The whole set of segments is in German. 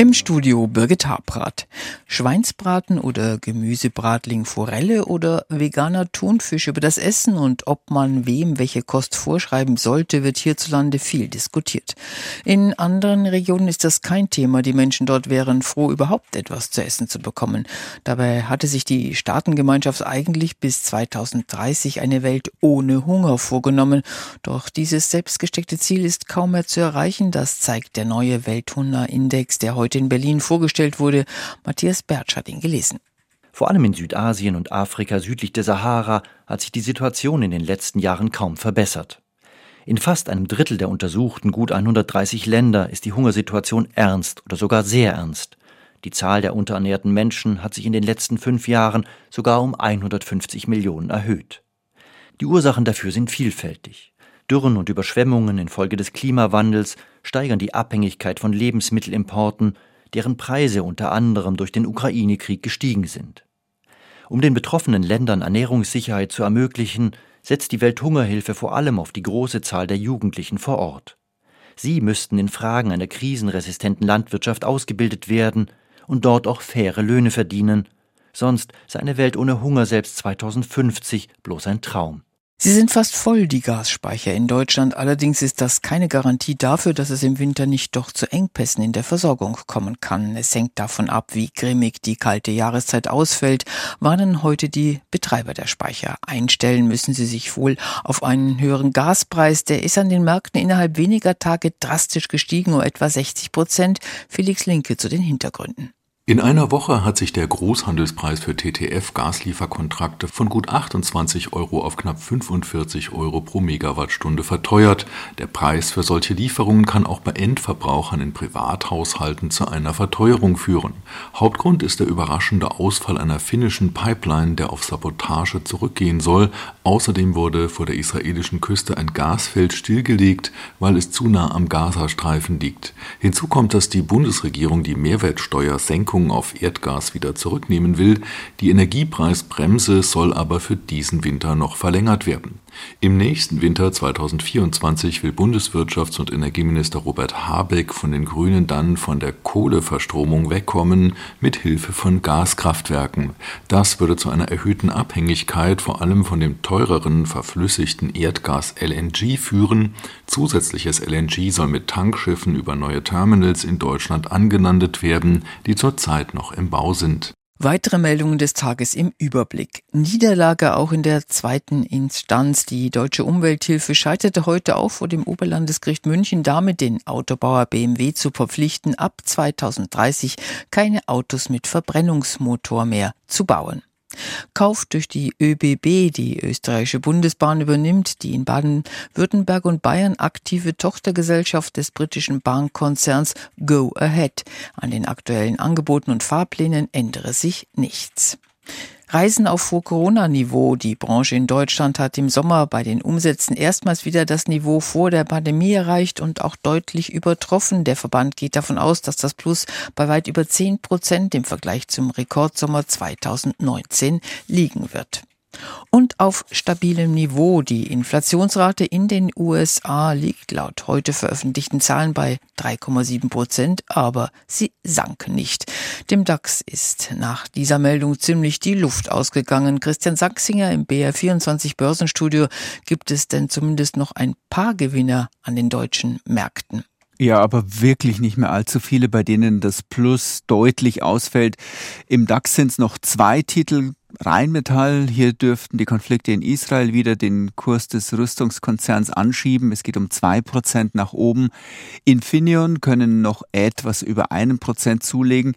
Im Studio Birgit Habrath. Schweinsbraten oder Gemüsebratling Forelle oder veganer Thunfisch über das Essen und ob man wem welche Kost vorschreiben sollte, wird hierzulande viel diskutiert. In anderen Regionen ist das kein Thema. Die Menschen dort wären froh, überhaupt etwas zu essen zu bekommen. Dabei hatte sich die Staatengemeinschaft eigentlich bis 2030 eine Welt ohne Hunger vorgenommen. Doch dieses selbstgesteckte Ziel ist kaum mehr zu erreichen. Das zeigt der neue Welthungerindex, der heute heute in Berlin vorgestellt wurde. Matthias Bertsch hat ihn gelesen. Vor allem in Südasien und Afrika südlich der Sahara hat sich die Situation in den letzten Jahren kaum verbessert. In fast einem Drittel der untersuchten gut 130 Länder ist die Hungersituation ernst oder sogar sehr ernst. Die Zahl der unterernährten Menschen hat sich in den letzten fünf Jahren sogar um 150 Millionen erhöht. Die Ursachen dafür sind vielfältig. Dürren und Überschwemmungen infolge des Klimawandels steigern die Abhängigkeit von Lebensmittelimporten, deren Preise unter anderem durch den Ukraine-Krieg gestiegen sind. Um den betroffenen Ländern Ernährungssicherheit zu ermöglichen, setzt die Welthungerhilfe vor allem auf die große Zahl der Jugendlichen vor Ort. Sie müssten in Fragen einer krisenresistenten Landwirtschaft ausgebildet werden und dort auch faire Löhne verdienen, sonst sei eine Welt ohne Hunger selbst 2050 bloß ein Traum. Sie sind fast voll, die Gasspeicher in Deutschland. Allerdings ist das keine Garantie dafür, dass es im Winter nicht doch zu Engpässen in der Versorgung kommen kann. Es hängt davon ab, wie grimmig die kalte Jahreszeit ausfällt, warnen heute die Betreiber der Speicher. Einstellen müssen sie sich wohl auf einen höheren Gaspreis. Der ist an den Märkten innerhalb weniger Tage drastisch gestiegen, um etwa 60 Prozent. Felix Linke zu den Hintergründen. In einer Woche hat sich der Großhandelspreis für TTF-Gaslieferkontrakte von gut 28 Euro auf knapp 45 Euro pro Megawattstunde verteuert. Der Preis für solche Lieferungen kann auch bei Endverbrauchern in Privathaushalten zu einer Verteuerung führen. Hauptgrund ist der überraschende Ausfall einer finnischen Pipeline, der auf Sabotage zurückgehen soll. Außerdem wurde vor der israelischen Küste ein Gasfeld stillgelegt, weil es zu nah am Gazastreifen liegt. Hinzu kommt, dass die Bundesregierung die Mehrwertsteuersenkung Beschränkungen auf Erdgas wieder zurücknehmen will. Die Energiepreisbremse soll aber für diesen Winter noch verlängert werden. Im nächsten Winter 2024 will Bundeswirtschafts- und Energieminister Robert Habeck von den Grünen dann von der Kohleverstromung wegkommen mit Hilfe von Gaskraftwerken. Das würde zu einer erhöhten Abhängigkeit vor allem von dem teureren verflüssigten Erdgas LNG führen. Zusätzliches LNG soll mit Tankschiffen über neue Terminals in Deutschland angelandet werden, die zurzeit zurzeit noch im Bau sind. Weitere Meldungen des Tages im Überblick. Niederlage auch in der zweiten Instanz. Die Deutsche Umwelthilfe scheiterte heute auch vor dem Oberlandesgericht München damit, den Autobauer BMW zu verpflichten, ab 2030 keine Autos mit Verbrennungsmotor mehr zu bauen. Kauf durch die ÖBB, die österreichische Bundesbahn übernimmt, die in Baden-Württemberg und Bayern aktive Tochtergesellschaft des britischen Bahnkonzerns Go Ahead. An den aktuellen Angeboten und Fahrplänen ändere sich nichts. Reisen auf Vor-Corona-Niveau. Die Branche in Deutschland hat im Sommer bei den Umsätzen erstmals wieder das Niveau vor der Pandemie erreicht und auch deutlich übertroffen. Der Verband geht davon aus, dass das Plus bei weit über 10 Prozent im Vergleich zum Rekordsommer 2019 liegen wird und auf stabilem Niveau. Die Inflationsrate in den USA liegt laut heute veröffentlichten Zahlen bei 3,7 Prozent, aber sie sank nicht. Dem DAX ist nach dieser Meldung ziemlich die Luft ausgegangen. Christian Sachsinger im BR24 Börsenstudio gibt es denn zumindest noch ein paar Gewinner an den deutschen Märkten. Ja, aber wirklich nicht mehr allzu viele, bei denen das Plus deutlich ausfällt. Im DAX sind es noch zwei Titel Rheinmetall, hier dürften die Konflikte in Israel wieder den Kurs des Rüstungskonzerns anschieben. Es geht um zwei Prozent nach oben. Infineon können noch etwas über einen Prozent zulegen.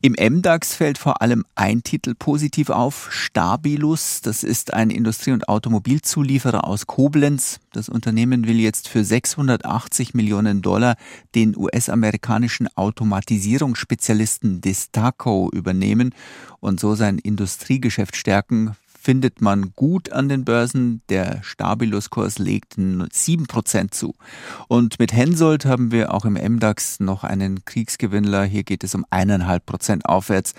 Im MDAX fällt vor allem ein Titel positiv auf, Stabilus. Das ist ein Industrie- und Automobilzulieferer aus Koblenz. Das Unternehmen will jetzt für 680 Millionen Dollar den US-amerikanischen Automatisierungsspezialisten Destaco übernehmen und so sein Industriegeschäft stärken. findet man gut an den Börsen. Der Stabiluskurs legt 7% zu. Und mit Hensoldt haben wir auch im MDAX noch einen Kriegsgewinnler. Hier geht es um 1,5% aufwärts.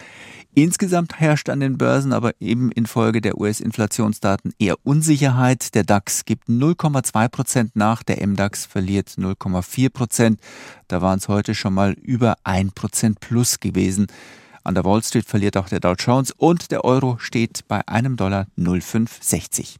Insgesamt herrscht an den Börsen aber eben infolge der US-Inflationsdaten eher Unsicherheit. Der DAX gibt 0,2 Prozent nach, der MDAX verliert 0,4 Prozent. Da waren es heute schon mal über 1 Prozent plus gewesen. An der Wall Street verliert auch der Dow Jones und der Euro steht bei einem Dollar 0,560.